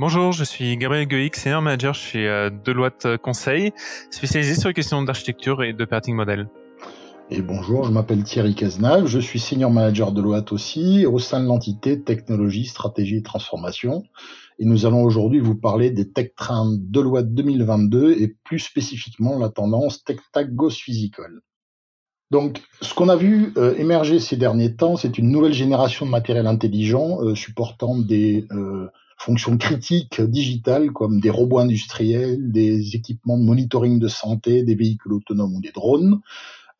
Bonjour, je suis Gabriel Goïc, senior manager chez euh, Deloitte Conseil, spécialisé sur les questions d'architecture et d'operating model. Et bonjour, je m'appelle Thierry Cazenave, je suis senior manager Deloitte aussi, au sein de l'entité technologie, stratégie et transformation. Et nous allons aujourd'hui vous parler des Tech Trends Deloitte 2022 et plus spécifiquement la tendance Tech Tag Ghost Physical. Donc, ce qu'on a vu euh, émerger ces derniers temps, c'est une nouvelle génération de matériel intelligent euh, supportant des fonctions critiques digitales comme des robots industriels, des équipements de monitoring de santé, des véhicules autonomes ou des drones.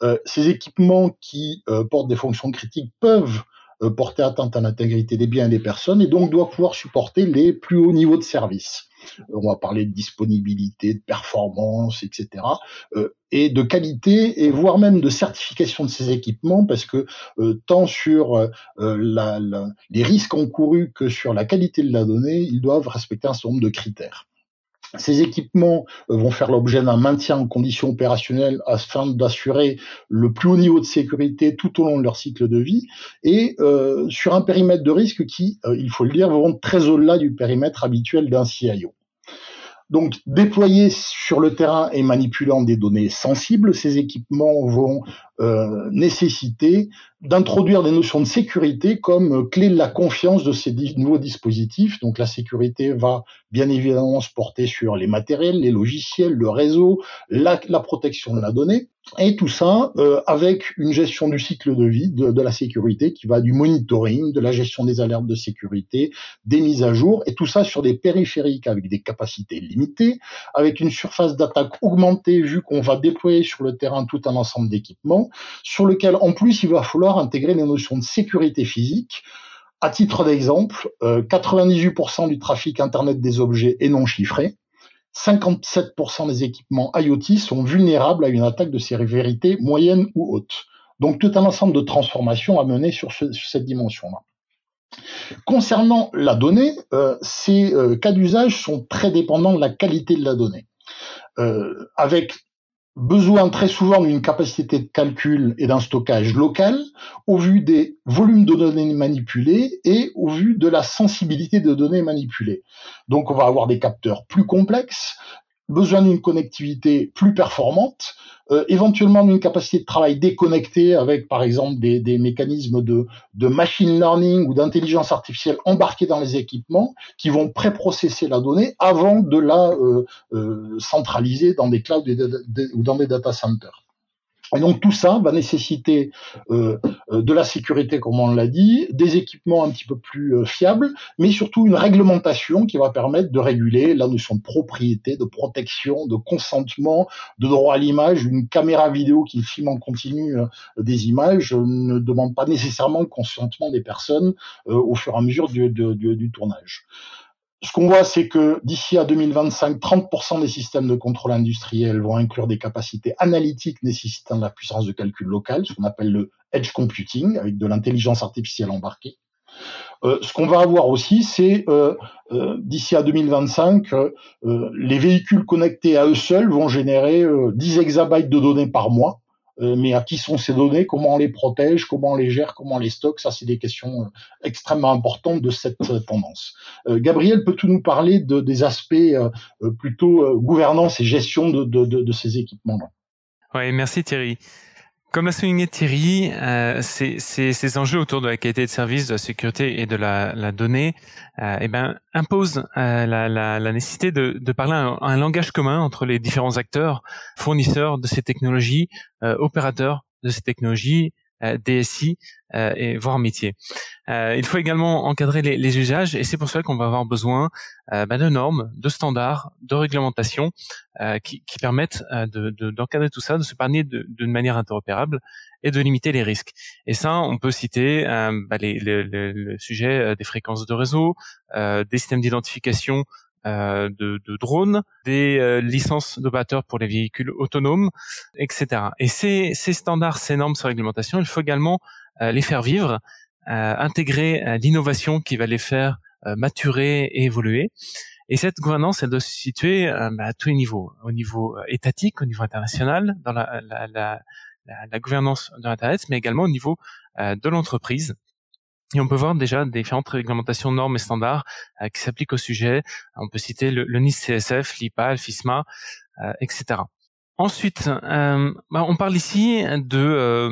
Euh, ces équipements qui euh, portent des fonctions critiques peuvent euh, porter atteinte à l'intégrité des biens et des personnes et donc doivent pouvoir supporter les plus hauts niveaux de service. On va parler de disponibilité, de performance, etc. et de qualité et voire même de certification de ces équipements parce que tant sur la, les risques encourus que sur la qualité de la donnée, ils doivent respecter un certain nombre de critères. Ces équipements euh, vont faire l'objet d'un maintien en conditions opérationnelles afin d'assurer le plus haut niveau de sécurité tout au long de leur cycle de vie et euh, sur un périmètre de risque qui, euh, il faut le dire, vont très au-delà du périmètre habituel d'un CIO. Donc, déployés sur le terrain et manipulant des données sensibles, ces équipements vont euh, nécessiter d'introduire des notions de sécurité comme clé de la confiance de ces nouveaux dispositifs. Donc la sécurité va bien évidemment se porter sur les matériels, les logiciels, le réseau, la, protection de la donnée, et tout ça euh, avec une gestion du cycle de vie de, de, la sécurité qui va du monitoring, de la gestion des alertes de sécurité, des mises à jour, et tout ça sur des périphériques avec des capacités limitées, avec une surface d'attaque augmentée vu qu'on va déployer sur le terrain tout un ensemble d'équipements sur lequel en plus il va falloir intégrer les notions de sécurité physique. À titre d'exemple, 98% euh, du trafic Internet des objets est non chiffré. 57% des équipements IoT sont vulnérables à une attaque de sévérité moyenne ou haute. Donc tout un ensemble de transformations à mener sur, cette dimension-là. Concernant la donnée, euh, ces euh, cas d'usage sont très dépendants de la qualité de la donnée. avec besoin très souvent d'une capacité de calcul et d'un stockage local au vu des volumes de données manipulées et au vu de la sensibilité de données manipulées. Donc on va avoir des capteurs plus complexes, besoin d'une connectivité plus performante, euh, éventuellement d'une capacité de travail déconnectée avec par exemple des, des mécanismes de, de, machine learning ou d'intelligence artificielle embarqués dans les équipements qui vont préprocesser la donnée avant de la euh, euh, centraliser dans des clouds ou dans des data centers. Et donc tout ça va nécessiter euh, euh, de la sécurité, comme on l'a dit, des équipements un petit peu plus euh, fiables, mais surtout une réglementation qui va permettre de réguler la notion de propriété, de protection, de consentement, de droit à l'image. Une caméra vidéo qui filme en continu des images ne demande pas nécessairement le consentement des personnes au fur et à mesure du, du tournage ce qu'on voit, c'est que d'ici à 2025, 30% des systèmes de contrôle industriel vont inclure des capacités analytiques nécessitant de la puissance de calcul locale, ce qu'on appelle le edge computing, avec de l'intelligence artificielle embarquée. Euh, ce qu'on va avoir aussi, c'est euh, euh, d'ici à 2025, les véhicules connectés à eux seuls vont générer 10 exabytes de données par mois. Euh, mais à qui sont ces données, comment on les protège, comment on les gère, comment on les stocke, ça c'est des questions euh, extrêmement importantes de cette euh, tendance. Gabriel, peux-tu nous parler de, des aspects plutôt gouvernance et gestion de, de, de ces équipements-là? Oui, merci Thierry. Comme l'a souligné Thierry, euh, ces, enjeux autour de la qualité de service, de la sécurité et de la, donnée, euh, eh ben, imposent euh, la, nécessité de, parler un, un, langage commun entre les différents acteurs, fournisseurs de ces technologies, opérateurs de ces technologies, DSI euh, et voire métier. Euh, il faut également encadrer les, les usages et c'est pour cela qu'on va avoir besoin bah, de normes, de standards, de réglementations qui, permettent d'encadrer de, tout ça, de se d'une manière interopérable et de limiter les risques. Et ça, on peut citer bah, le, sujet des fréquences de réseau, des systèmes d'identification euh, de, de, drones, des euh, licences d'opérateurs pour les véhicules autonomes, etc. Et ces, ces standards, ces normes, ces réglementations, il faut également euh, les faire vivre, intégrer l'innovation qui va les faire maturer et évoluer. Et cette gouvernance, elle doit se situer bah, à tous les niveaux, au niveau étatique, au niveau international, dans la, la, la, la gouvernance de l'Internet, mais également au niveau de l'entreprise Et on peut voir déjà différentes réglementations, normes et standards qui s'appliquent au sujet. On peut citer le, le NIS CSF, l'IPA, le FISMA, etc. Ensuite, euh, bah, on parle ici euh,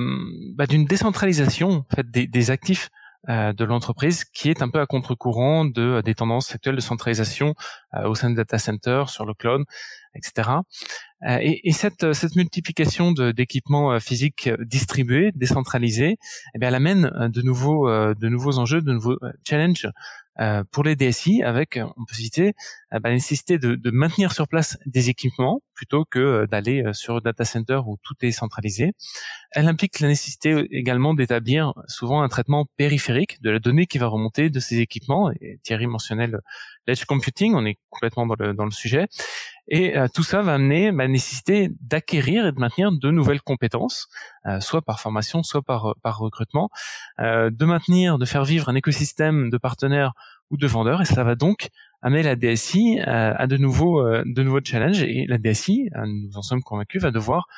bah, d'une décentralisation des, actifs euh, de l'entreprise qui est un peu à contre-courant de des tendances actuelles de centralisation au sein des data centers, sur le cloud, etc. Et, et, cette, cette multiplication d'équipements physiques distribués, décentralisés, eh bien, elle amène de nouveaux, de nouveaux enjeux, de nouveaux challenges euh, pour les DSI avec, on peut citer, euh, bah, la nécessité de, maintenir sur place des équipements plutôt que euh, d'aller sur data center où tout est centralisé. Elle implique la nécessité également d'établir souvent un traitement périphérique de la donnée qui va remonter de ces équipements. Thierry mentionnait l'edge computing, on est complètement dans le, dans le sujet. Et tout ça va amener bah, la nécessité d'acquérir et de maintenir de nouvelles compétences, soit par formation, soit par, par recrutement, de maintenir, de faire vivre un écosystème de partenaires ou de vendeurs. Et ça va donc amener la DSI euh, à, de nouveaux euh, de nouveaux challenges. Et la DSI, euh, nous en sommes convaincus, va devoir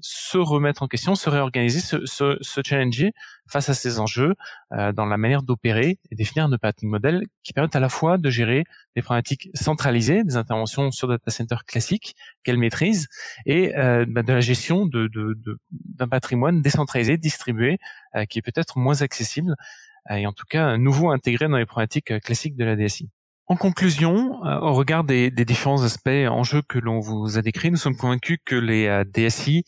se remettre en question, se réorganiser, se, challenger face à ces enjeux dans la manière d'opérer et définir un operating model qui permette à la fois de gérer des problématiques centralisées, des interventions sur data center classiques qu'elle maîtrise, et bah, de la gestion d'un patrimoine décentralisé, distribué, qui est peut-être moins accessible euh, et en tout cas nouveau intégré dans les problématiques euh, classiques de la DSI. En conclusion, euh, au regard des, des différents aspects enjeux que l'on vous a décrits, nous sommes convaincus que les DSI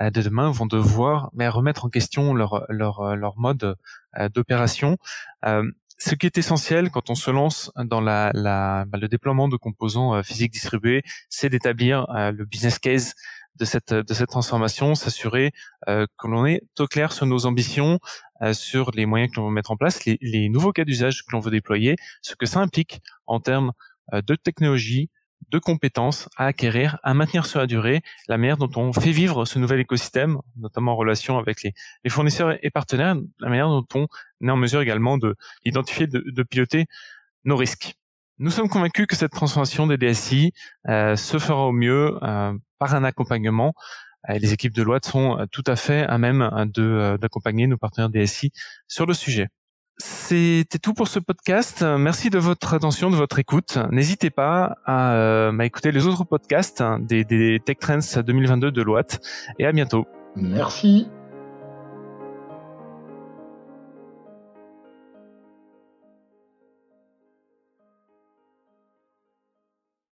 de demain vont devoir mais, remettre en question leur, leur, leur mode d'opération. Ce qui est essentiel quand on se lance dans la, la, bah, le déploiement de composants physiques distribués, c'est d'établir le business case de cette de cette transformation, s'assurer euh, que l'on est au clair sur nos ambitions, euh, sur les moyens que l'on veut mettre en place, les, les nouveaux cas d'usage que l'on veut déployer, ce que ça implique en termes euh, de technologie, de compétences à acquérir, à maintenir sur la durée, la manière dont on fait vivre ce nouvel écosystème, notamment en relation avec les, les fournisseurs et partenaires, la manière dont on est en mesure également de d'identifier, de, de piloter nos risques. Nous sommes convaincus que cette transformation des DSI euh, se fera au mieux euh, par un accompagnement. Euh, les équipes de loi sont tout à fait à même de d'accompagner nos partenaires DSI sur le sujet. C'était tout pour ce podcast. Merci de votre attention, de votre écoute. N'hésitez pas à, écouter les autres podcasts des, des Tech Trends 2022 de Loat et à bientôt. Merci.